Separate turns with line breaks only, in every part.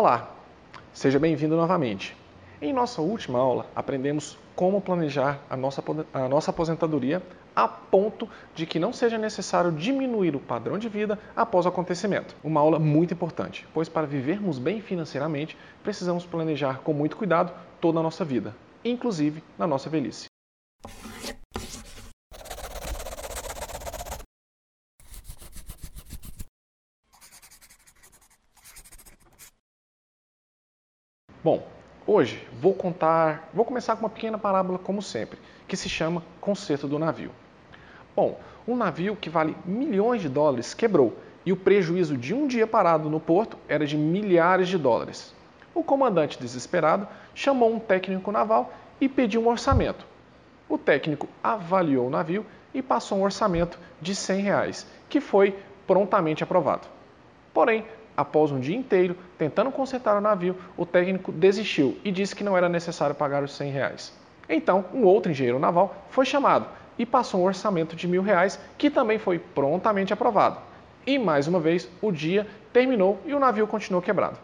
Olá, seja bem-vindo novamente. Em nossa última aula, aprendemos como planejar a nossa, a nossa aposentadoria a ponto de que não seja necessário diminuir o padrão de vida após o acontecimento. Uma aula muito importante, pois para vivermos bem financeiramente, precisamos planejar com muito cuidado toda a nossa vida, inclusive na nossa velhice. Bom, hoje vou contar, vou começar com uma pequena parábola como sempre, que se chama Concerto do Navio. Bom, um navio que vale milhões de dólares quebrou e o prejuízo de um dia parado no porto era de milhares de dólares. O comandante, desesperado, chamou um técnico naval e pediu um orçamento. O técnico avaliou o navio e passou um orçamento de 100 reais, que foi prontamente aprovado. Porém, após um dia inteiro tentando consertar o navio, o técnico desistiu e disse que não era necessário pagar os 100 reais. Então, um outro engenheiro naval foi chamado e passou um orçamento de mil reais, que também foi prontamente aprovado. E mais uma vez, o dia terminou e o navio continuou quebrado.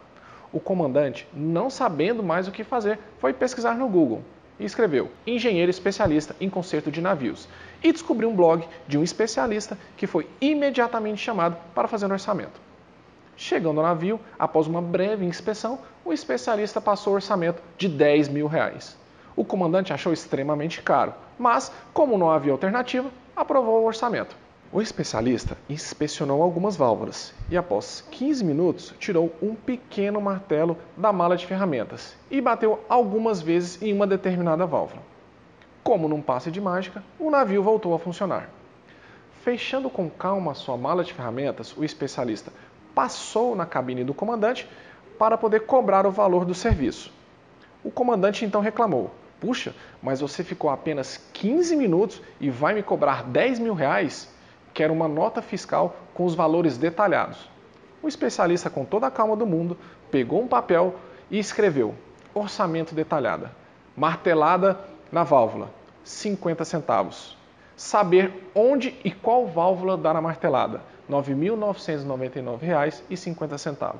O comandante, não sabendo mais o que fazer, foi pesquisar no Google e escreveu engenheiro especialista em conserto de navios e descobriu um blog de um especialista que foi imediatamente chamado para fazer um orçamento. Chegando ao navio, após uma breve inspeção, o especialista passou o orçamento de 10 mil reais. O comandante achou extremamente caro, mas, como não havia alternativa, aprovou o orçamento. O especialista inspecionou algumas válvulas e, após 15 minutos, tirou um pequeno martelo da mala de ferramentas e bateu algumas vezes em uma determinada válvula. Como num passe de mágica, o navio voltou a funcionar. Fechando com calma sua mala de ferramentas, o especialista passou na cabine do comandante para poder cobrar o valor do serviço. O comandante então reclamou: Puxa, mas você ficou apenas 15 minutos e vai me cobrar 10 mil reais? Quero uma nota fiscal com os valores detalhados. O especialista, com toda a calma do mundo, pegou um papel e escreveu: Orçamento detalhada, martelada na válvula, 50 centavos. Saber onde e qual válvula dar a martelada, R$ 9.999,50.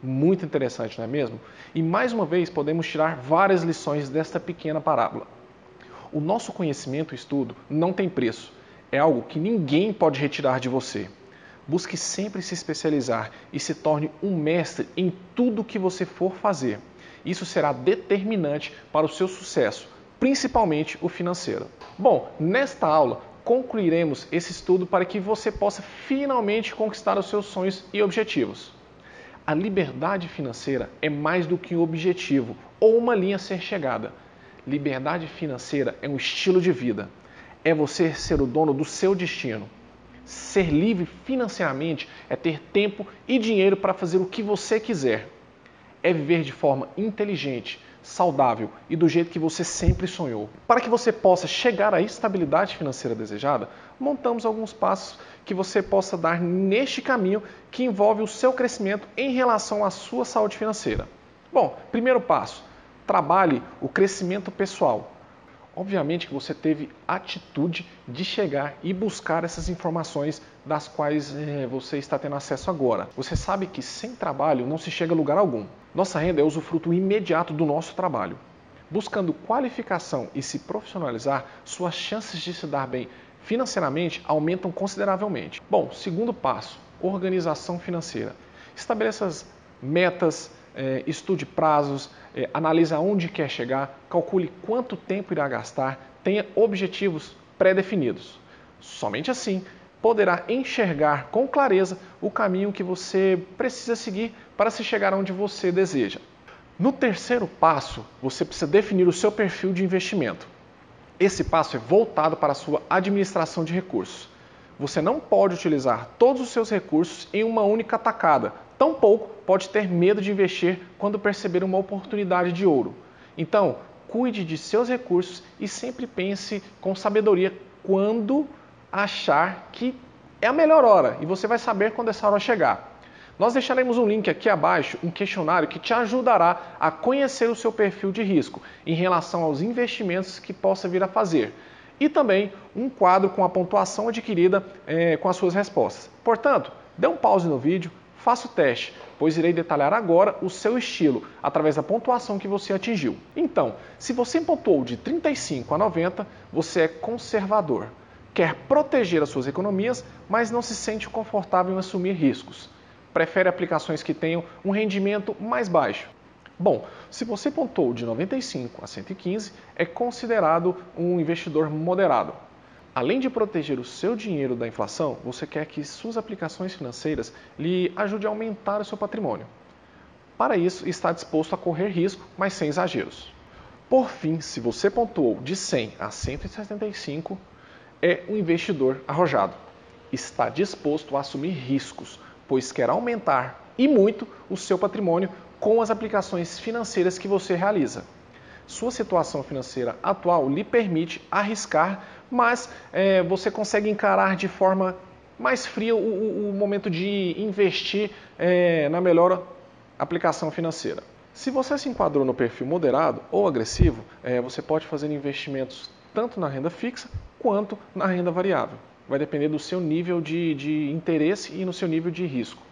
Muito interessante, não é mesmo? E mais uma vez podemos tirar várias lições desta pequena parábola. O nosso conhecimento e estudo não tem preço. É algo que ninguém pode retirar de você. Busque sempre se especializar e se torne um mestre em tudo que você for fazer. Isso será determinante para o seu sucesso, principalmente o financeiro. Bom, nesta aula concluiremos esse estudo para que você possa finalmente conquistar os seus sonhos e objetivos. A liberdade financeira é mais do que um objetivo ou uma linha a ser chegada. Liberdade financeira é um estilo de vida. É você ser o dono do seu destino. Ser livre financeiramente é ter tempo e dinheiro para fazer o que você quiser. É viver de forma inteligente, saudável e do jeito que você sempre sonhou. Para que você possa chegar à estabilidade financeira desejada, montamos alguns passos que você possa dar neste caminho que envolve o seu crescimento em relação à sua saúde financeira. Bom, primeiro passo: trabalhe o crescimento pessoal. Obviamente que você teve atitude de chegar e buscar essas informações das quais é, você está tendo acesso agora. Você sabe que sem trabalho não se chega a lugar algum. Nossa renda é usufruto imediato do nosso trabalho. Buscando qualificação e se profissionalizar, suas chances de se dar bem financeiramente aumentam consideravelmente. Bom, segundo passo: organização financeira. Estabeleça as metas, é, estude prazos, é, analise aonde quer chegar, calcule quanto tempo irá gastar, tenha objetivos pré-definidos. Somente assim poderá enxergar com clareza o caminho que você precisa seguir para se chegar onde você deseja. No terceiro passo, você precisa definir o seu perfil de investimento. Esse passo é voltado para a sua administração de recursos. Você não pode utilizar todos os seus recursos em uma única tacada, tampouco pode ter medo de investir quando perceber uma oportunidade de ouro. Então, cuide de seus recursos e sempre pense com sabedoria quando achar que é a melhor hora e você vai saber quando essa hora chegar. Nós deixaremos um link aqui abaixo, um questionário que te ajudará a conhecer o seu perfil de risco em relação aos investimentos que possa vir a fazer. E também um quadro com a pontuação adquirida é, com as suas respostas. Portanto, dê um pause no vídeo, Faça o teste, pois irei detalhar agora o seu estilo através da pontuação que você atingiu. Então, se você pontuou de 35 a 90, você é conservador. Quer proteger as suas economias, mas não se sente confortável em assumir riscos. Prefere aplicações que tenham um rendimento mais baixo. Bom, se você pontuou de 95 a 115, é considerado um investidor moderado. Além de proteger o seu dinheiro da inflação, você quer que suas aplicações financeiras lhe ajudem a aumentar o seu patrimônio. Para isso, está disposto a correr risco, mas sem exageros. Por fim, se você pontuou de 100 a 175, é um investidor arrojado. Está disposto a assumir riscos, pois quer aumentar e muito o seu patrimônio com as aplicações financeiras que você realiza. Sua situação financeira atual lhe permite arriscar, mas é, você consegue encarar de forma mais fria o, o momento de investir é, na melhor aplicação financeira. Se você se enquadrou no perfil moderado ou agressivo, é, você pode fazer investimentos tanto na renda fixa quanto na renda variável. Vai depender do seu nível de, de interesse e no seu nível de risco.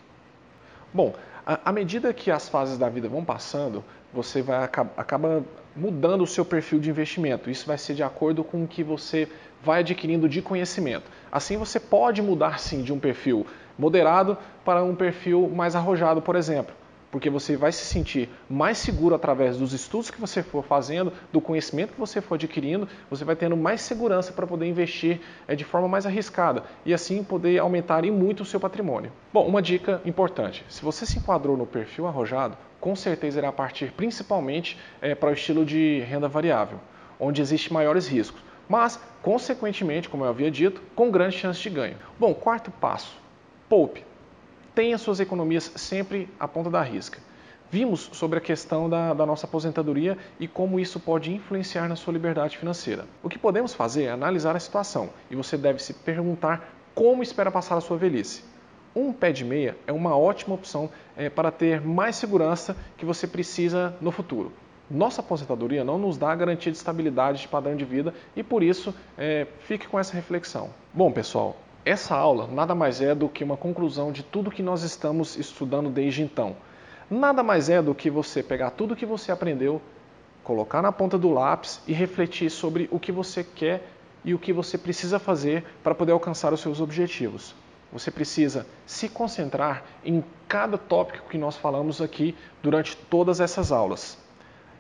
Bom, à medida que as fases da vida vão passando, você vai acaba mudando o seu perfil de investimento. Isso vai ser de acordo com o que você vai adquirindo de conhecimento. Assim você pode mudar sim de um perfil moderado para um perfil mais arrojado, por exemplo porque você vai se sentir mais seguro através dos estudos que você for fazendo, do conhecimento que você for adquirindo, você vai tendo mais segurança para poder investir é, de forma mais arriscada e assim poder aumentar em muito o seu patrimônio. Bom, uma dica importante: se você se enquadrou no perfil arrojado, com certeza irá partir principalmente é, para o estilo de renda variável, onde existe maiores riscos, mas, consequentemente, como eu havia dito, com grande chance de ganho. Bom, quarto passo: poupe tenha suas economias sempre à ponta da risca. Vimos sobre a questão da, da, nossa aposentadoria e como isso pode influenciar na sua liberdade financeira. O que podemos fazer é analisar a situação e você deve se perguntar como espera passar a sua velhice. Um pé de meia é uma ótima opção é, para ter mais segurança que você precisa no futuro. Nossa aposentadoria não nos dá a garantia de estabilidade de padrão de vida e por isso é, fique com essa reflexão. Bom, pessoal, essa aula nada mais é do que uma conclusão de tudo que nós estamos estudando desde então. Nada mais é do que você pegar tudo que você aprendeu, colocar na ponta do lápis e refletir sobre o que você quer e o que você precisa fazer para poder alcançar os seus objetivos. Você precisa se concentrar em cada tópico que nós falamos aqui durante todas essas aulas.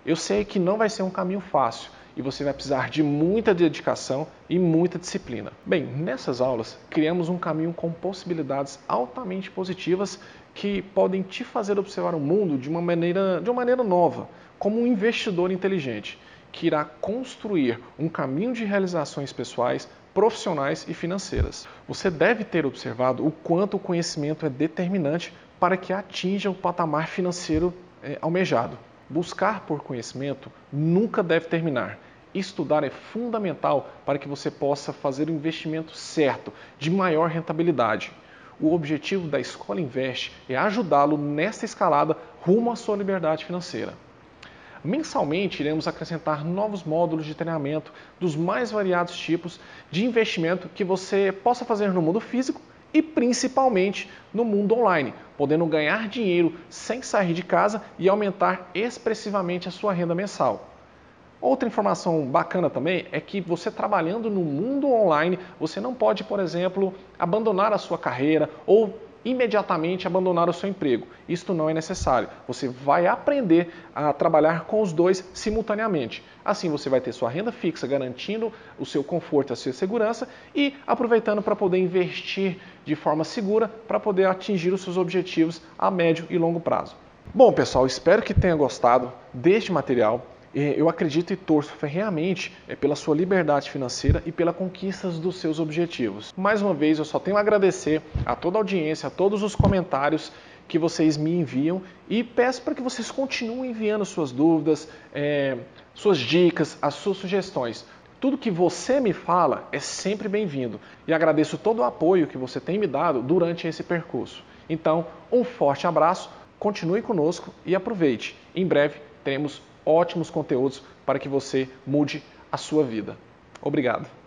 Eu sei que não vai ser um caminho fácil, e você vai precisar de muita dedicação e muita disciplina. Bem, nessas aulas criamos um caminho com possibilidades altamente positivas que podem te fazer observar o mundo de uma maneira, de uma maneira nova, como um investidor inteligente que irá construir um caminho de realizações pessoais, profissionais e financeiras. Você deve ter observado o quanto o conhecimento é determinante para que atinja o patamar financeiro é, almejado. Buscar por conhecimento nunca deve terminar. Estudar é fundamental para que você possa fazer o investimento certo, de maior rentabilidade. O objetivo da Escola Invest é ajudá-lo nesta escalada rumo à sua liberdade financeira. Mensalmente, iremos acrescentar novos módulos de treinamento dos mais variados tipos de investimento que você possa fazer no mundo físico e principalmente no mundo online, podendo ganhar dinheiro sem sair de casa e aumentar expressivamente a sua renda mensal. Outra informação bacana também é que você trabalhando no mundo online, você não pode, por exemplo, abandonar a sua carreira ou imediatamente abandonar o seu emprego. Isto não é necessário. Você vai aprender a trabalhar com os dois simultaneamente. Assim você vai ter sua renda fixa garantindo o seu conforto, a sua segurança e aproveitando para poder investir de forma segura para poder atingir os seus objetivos a médio e longo prazo. Bom, pessoal, espero que tenha gostado deste material. Eu acredito e torço ferreamente é, pela sua liberdade financeira e pela conquista dos seus objetivos. Mais uma vez, eu só tenho a agradecer a toda a audiência, a todos os comentários que vocês me enviam e peço para que vocês continuem enviando suas dúvidas, é, suas dicas, as suas sugestões. Tudo que você me fala é sempre bem-vindo e agradeço todo o apoio que você tem me dado durante esse percurso. Então, um forte abraço, continue conosco e aproveite. Em breve teremos ótimos conteúdos para que você mude a sua vida. Obrigado.